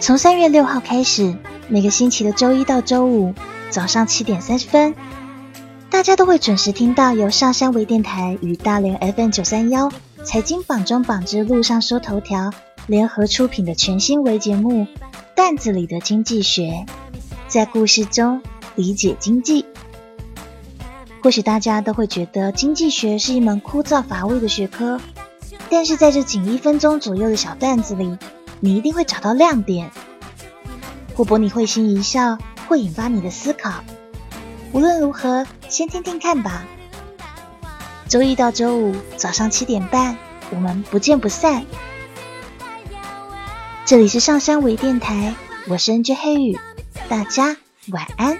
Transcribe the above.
从三月六号开始，每个星期的周一到周五早上七点三十分，大家都会准时听到由上山微电台与大连 FM 九三幺财经榜中榜之路上说头条联合出品的全新微节目《段子里的经济学》，在故事中理解经济。或许大家都会觉得经济学是一门枯燥乏味的学科，但是在这仅一分钟左右的小段子里，你一定会找到亮点，或博你会心一笑，或引发你的思考。无论如何，先听听看吧。周一到周五早上七点半，我们不见不散。这里是上山微电台，我是 NJ 黑雨，大家晚安。